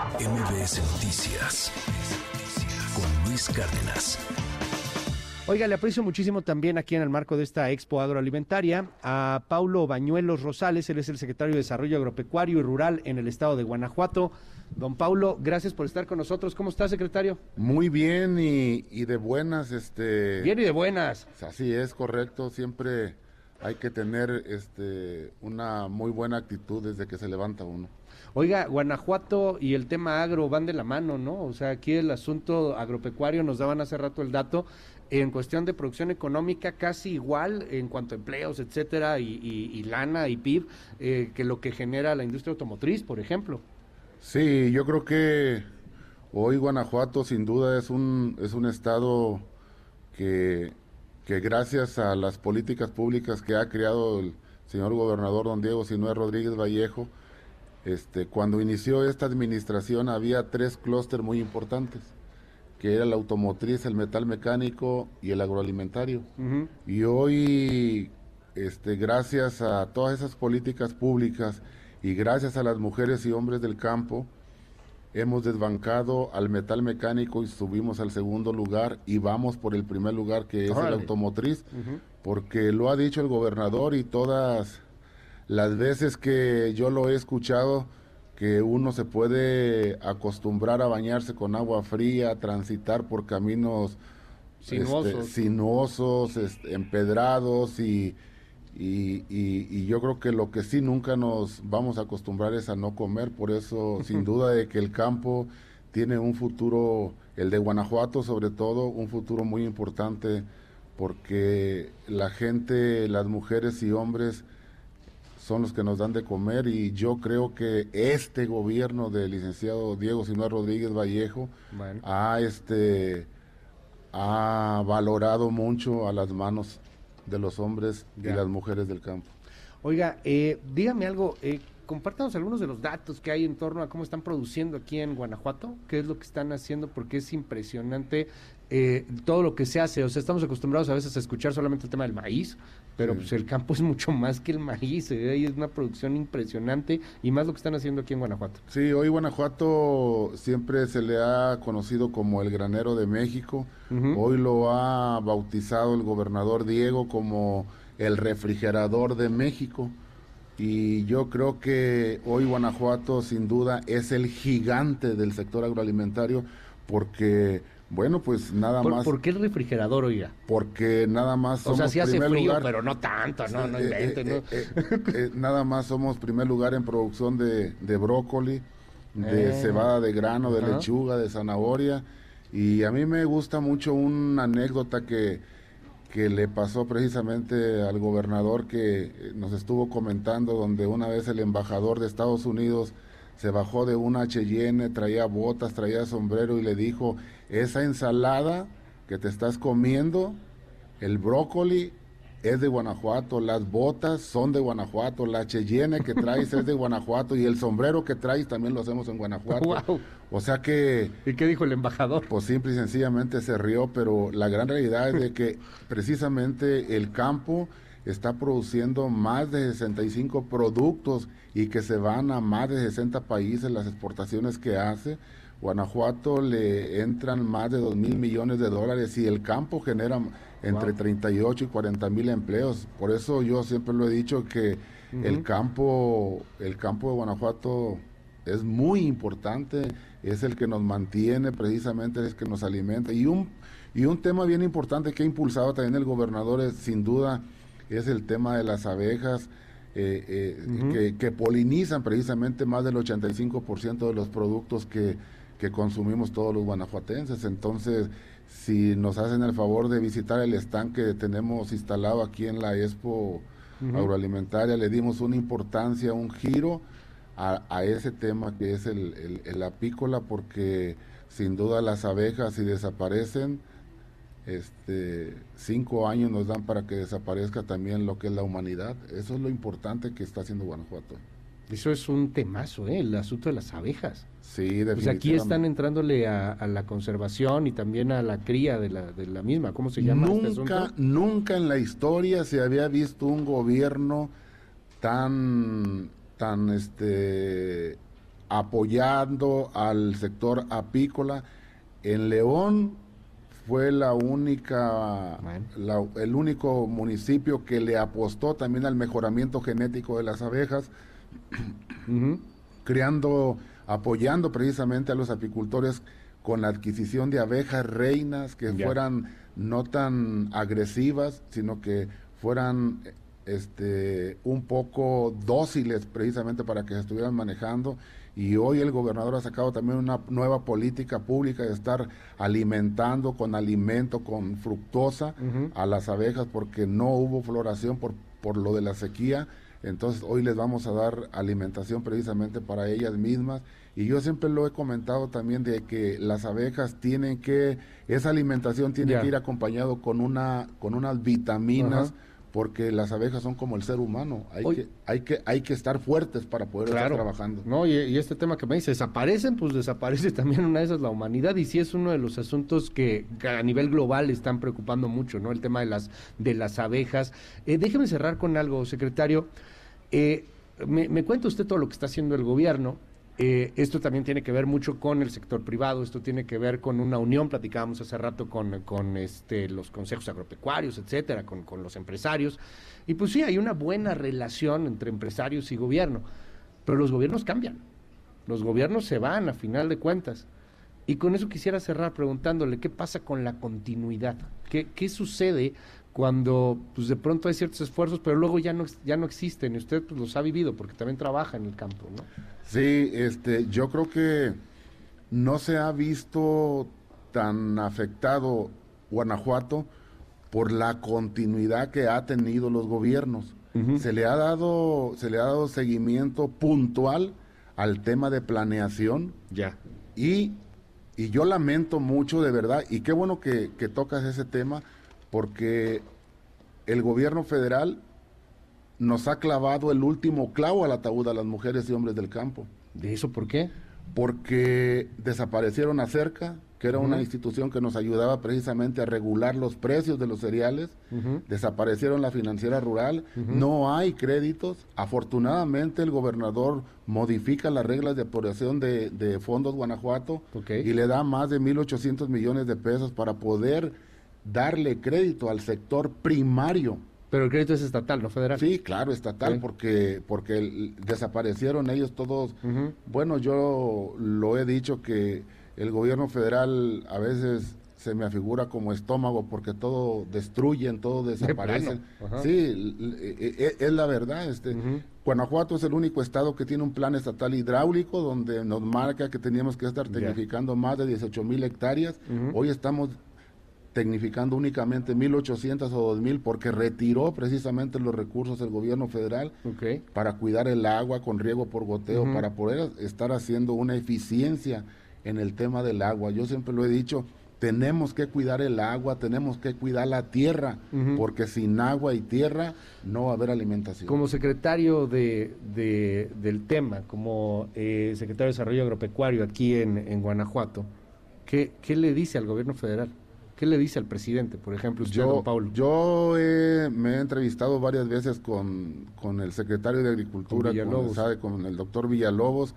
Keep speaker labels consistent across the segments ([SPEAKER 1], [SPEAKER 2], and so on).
[SPEAKER 1] MBS Noticias con Luis Cárdenas.
[SPEAKER 2] Oiga, le aprecio muchísimo también aquí en el marco de esta expo agroalimentaria a Paulo Bañuelos Rosales, él es el secretario de Desarrollo Agropecuario y Rural en el estado de Guanajuato. Don Paulo, gracias por estar con nosotros. ¿Cómo está, secretario?
[SPEAKER 3] Muy bien y, y de buenas, este.
[SPEAKER 2] Bien y de buenas.
[SPEAKER 3] Así es, correcto. Siempre hay que tener este, una muy buena actitud desde que se levanta uno.
[SPEAKER 2] Oiga, Guanajuato y el tema agro van de la mano, ¿no? O sea, aquí el asunto agropecuario, nos daban hace rato el dato, en cuestión de producción económica casi igual en cuanto a empleos, etcétera, y, lana y PIB, eh, que lo que genera la industria automotriz, por ejemplo.
[SPEAKER 3] Sí, yo creo que hoy Guanajuato sin duda es un, es un estado que que gracias a las políticas públicas que ha creado el señor gobernador don Diego Sinué Rodríguez Vallejo, este, cuando inició esta administración había tres clústeres muy importantes, que era la automotriz, el metal mecánico y el agroalimentario. Y hoy, este, gracias a todas esas políticas públicas y gracias a las mujeres y hombres del campo, hemos desbancado al metal mecánico y subimos al segundo lugar y vamos por el primer lugar que es el automotriz, porque lo ha dicho el gobernador y todas las veces que yo lo he escuchado, que uno se puede acostumbrar a bañarse con agua fría, transitar por caminos
[SPEAKER 2] sinuosos,
[SPEAKER 3] este, sinuosos este, empedrados y y, y, yo creo que lo que sí nunca nos vamos a acostumbrar es a no comer, por eso sin duda de que el campo tiene un futuro, el de Guanajuato sobre todo, un futuro muy importante porque la gente, las mujeres y hombres son los que nos dan de comer. Y yo creo que este gobierno del licenciado Diego Sinúa Rodríguez Vallejo ha este ha valorado mucho a las manos de los hombres y las mujeres del campo.
[SPEAKER 2] Oiga, eh, dígame algo, eh, compártanos algunos de los datos que hay en torno a cómo están produciendo aquí en Guanajuato, qué es lo que están haciendo, porque es impresionante eh, todo lo que se hace. O sea, estamos acostumbrados a veces a escuchar solamente el tema del maíz, pero pues el campo es mucho más que el maíz, eh, es una producción impresionante y más lo que están haciendo aquí en Guanajuato.
[SPEAKER 3] Sí, hoy Guanajuato siempre se le ha conocido como el granero de México, hoy lo ha bautizado el gobernador Diego como el refrigerador de México. Y yo creo que hoy Guanajuato sin duda es el gigante del sector agroalimentario porque bueno, pues nada más.
[SPEAKER 2] ¿Por qué el refrigerador, oiga?
[SPEAKER 3] Porque nada más
[SPEAKER 2] somos. O sea, sí hace frío, pero no tanto, no, no eh, inventen,
[SPEAKER 3] eh, eh, nada más somos primer lugar en producción de, de brócoli, de cebada de grano, de lechuga, de zanahoria. Y a mí me gusta mucho una anécdota que, que le pasó precisamente al gobernador que nos estuvo comentando, donde una vez el embajador de Estados Unidos se bajó de una Cheyenne, traía botas, traía sombrero y le dijo, esa ensalada que te estás comiendo, el brócoli es de Guanajuato, las botas son de Guanajuato, la Cheyenne que traes es de Guanajuato y el sombrero que traes también lo hacemos en Guanajuato. O sea que...
[SPEAKER 2] ¿Y qué dijo el embajador?
[SPEAKER 3] Pues simple y sencillamente se rió, pero la gran realidad es de que precisamente el campo está produciendo más de 65 productos y que se van a más de 60 países las exportaciones que hace. Guanajuato le entran más de 2 mil millones de dólares y el campo genera entre 38 y 40 mil empleos. Por eso yo siempre lo he dicho que el campo, el campo de Guanajuato es muy importante, es el que nos mantiene precisamente, es el que nos alimenta. Y un, y un tema bien importante que ha impulsado también el gobernador es sin duda es el tema de las abejas. Eh, eh, que, polinizan precisamente más del 85% de los productos que, consumimos todos los guanajuatenses. Entonces, si nos hacen el favor de visitar el stand que tenemos instalado aquí en la Expo Agroalimentaria, le dimos una importancia, un giro a, ese tema que es el, el apícola, porque sin duda las abejas si desaparecen, este, cinco años nos dan para que desaparezca también lo que es la humanidad. Eso es lo importante que está haciendo Guanajuato.
[SPEAKER 2] Eso es un temazo, ¿eh? el asunto de las abejas.
[SPEAKER 3] Sí, definitivamente.
[SPEAKER 2] Pues aquí están entrándole a, la conservación y también a la cría de la, de la misma. ¿Cómo se llama
[SPEAKER 3] este nunca, Nunca en la historia se había visto un gobierno tan, tan, este, apoyando al sector apícola. En León fue la única, el único municipio que le apostó también al mejoramiento genético de las abejas, creando, apoyando precisamente a los apicultores con la adquisición de abejas reinas que fueran no tan agresivas, sino que fueran este, un poco dóciles precisamente para que se estuvieran manejando. Y hoy el gobernador ha sacado también una nueva política pública de estar alimentando con alimento, con fructosa a las abejas porque no hubo floración por, por lo de la sequía. Entonces hoy les vamos a dar alimentación precisamente para ellas mismas. Y yo siempre lo he comentado también de que las abejas tienen que, esa alimentación tiene que ir acompañado con una, con unas vitaminas porque las abejas son como el ser humano, hay, que, hay, que, hay que estar fuertes para poder estar trabajando.
[SPEAKER 2] No, y, este tema que me dice, desaparecen, pues desaparece también una de esas la humanidad, y sí es uno de los asuntos que, a nivel global están preocupando mucho, ¿no? El tema de las, de las abejas. Eh, déjeme cerrar con algo, secretario. Eh, me, me cuenta usted todo lo que está haciendo el gobierno, eh, esto también tiene que ver mucho con el sector privado, esto tiene que ver con una unión, platicábamos hace rato con, con este, los consejos agropecuarios, etcétera, con, con los empresarios. Y pues sí, hay una buena relación entre empresarios y gobierno, pero los gobiernos cambian, los gobiernos se van a final de cuentas. Y con eso quisiera cerrar preguntándole qué pasa con la continuidad, qué, qué sucede cuando pues de pronto hay ciertos esfuerzos, pero luego ya no, ya no existen, y usted pues, los ha vivido porque también trabaja en el campo, ¿no?
[SPEAKER 3] Sí, este, yo creo que no se ha visto tan afectado Guanajuato por la continuidad que ha tenido los gobiernos. Se le ha dado, se le ha dado seguimiento puntual al tema de planeación.
[SPEAKER 2] Ya.
[SPEAKER 3] Y, y yo lamento mucho de verdad, y qué bueno que, que tocas ese tema, porque el gobierno federal nos ha clavado el último clavo al ataúd a las mujeres y hombres del campo.
[SPEAKER 2] ¿De eso por qué?
[SPEAKER 3] Porque desaparecieron a Cerca, que era una institución que nos ayudaba precisamente a regular los precios de los cereales. Desaparecieron la financiera rural. No hay créditos. Afortunadamente el gobernador modifica las reglas de apropiación de, fondos Guanajuato y le da más de 1.800 millones de pesos para poder darle crédito al sector primario.
[SPEAKER 2] Pero el crédito es estatal, no federal.
[SPEAKER 3] Sí, claro, estatal, porque porque desaparecieron ellos todos. Bueno, yo lo he dicho que el gobierno federal a veces se me afigura como estómago porque todo destruyen, todo desaparece. Sí, e, e, es la verdad. Este, Guanajuato es el único estado que tiene un plan estatal hidráulico donde nos marca que teníamos que estar tecnificando más de 18 mil hectáreas. Hoy estamos tecnificando únicamente 1.800 o 2.000 porque retiró precisamente los recursos del gobierno federal para cuidar el agua con riego por goteo, para poder estar haciendo una eficiencia en el tema del agua. Yo siempre lo he dicho, tenemos que cuidar el agua, tenemos que cuidar la tierra, porque sin agua y tierra no va a haber alimentación.
[SPEAKER 2] Como secretario de, del tema, como eh, secretario de Desarrollo Agropecuario aquí en, en Guanajuato, ¿qué, ¿qué le dice al gobierno federal? ¿Qué le dice al presidente, por ejemplo, usted,
[SPEAKER 3] yo,
[SPEAKER 2] Paulo?
[SPEAKER 3] Yo me he entrevistado varias veces con, el secretario de Agricultura, con, sabe, con el doctor Villalobos,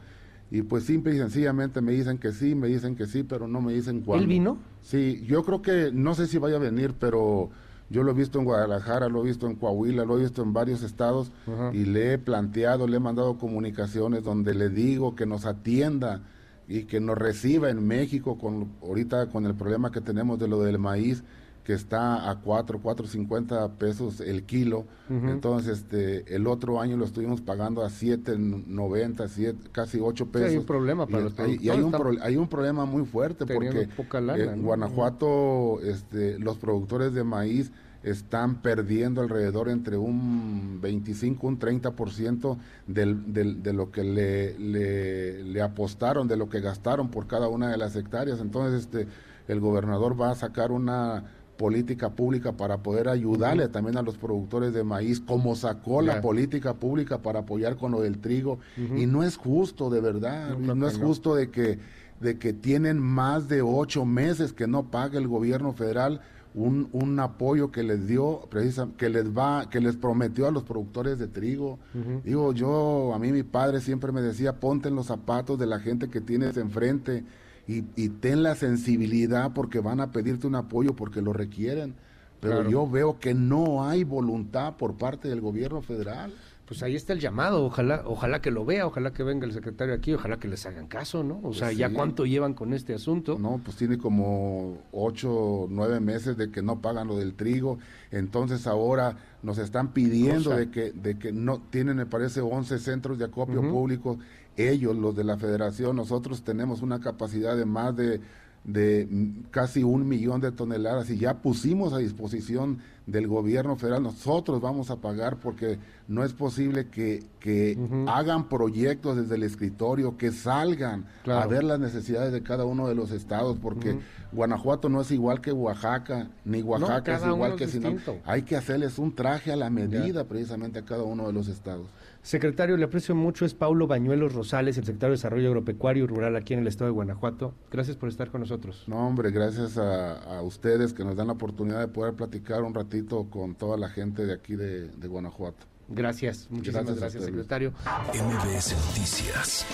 [SPEAKER 3] y pues simple y sencillamente me dicen que sí, me dicen que sí, pero no me dicen cuándo.
[SPEAKER 2] ¿Él vino?
[SPEAKER 3] Sí, yo creo que, no sé si vaya a venir, pero yo lo he visto en Guadalajara, lo he visto en Coahuila, lo he visto en varios estados, y le he planteado, le he mandado comunicaciones donde le digo que nos atienda y que nos reciba en México con ahorita con el problema que tenemos de lo del maíz que está a 4, 4.50 pesos el kilo. Entonces, este, el otro año lo estuvimos pagando a 7.90, 7, casi 8 pesos.
[SPEAKER 2] hay un problema para
[SPEAKER 3] los hay, y hay un, hay un problema muy fuerte porque en Guanajuato este, los productores de maíz están perdiendo alrededor entre un 25, un 30% del, del, de lo que le, le, apostaron, de lo que gastaron por cada una de las hectáreas. Entonces, este, el gobernador va a sacar una política pública para poder ayudarle también a los productores de maíz, como sacó la política pública para apoyar con lo del trigo. Y no es justo, de verdad, no, es justo de que, de que tienen más de ocho meses que no paga el gobierno federal un, un apoyo que les dio, precisa, que les va, que les prometió a los productores de trigo. Digo, yo, a mí mi padre siempre me decía, ponte en los zapatos de la gente que tienes enfrente y, y ten la sensibilidad porque van a pedirte un apoyo porque lo requieren. Pero yo veo que no hay voluntad por parte del gobierno federal
[SPEAKER 2] pues ahí está el llamado, ojalá, ojalá que lo vea, ojalá que venga el secretario aquí, ojalá que les hagan caso, ¿no? O pues sea, ya cuánto llevan con este asunto.
[SPEAKER 3] No, pues tiene como ocho, nueve meses de que no pagan lo del trigo, entonces ahora nos están pidiendo de que, de que no, tienen me parece 11 centros de acopio público, ellos, los de la federación, nosotros tenemos una capacidad de más de de casi un millón de toneladas y ya pusimos a disposición del gobierno federal, nosotros vamos a pagar porque no es posible que, que hagan proyectos desde el escritorio, que salgan a ver las necesidades de cada uno de los estados, porque Guanajuato no es igual que Oaxaca, ni Oaxaca es igual que Sinaloa. Hay que hacerles un traje a la medida precisamente a cada uno de los estados.
[SPEAKER 2] Secretario, le aprecio mucho, es Paulo Bañuelos Rosales, el secretario de Desarrollo Agropecuario y Rural aquí en el estado de Guanajuato. Gracias por estar con nosotros.
[SPEAKER 3] No, hombre, gracias a, ustedes que nos dan la oportunidad de poder platicar un ratito con toda la gente de aquí de, Guanajuato.
[SPEAKER 2] Gracias, muchísimas gracias, secretario.
[SPEAKER 1] MBS Noticias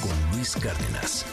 [SPEAKER 1] con Luis Cárdenas.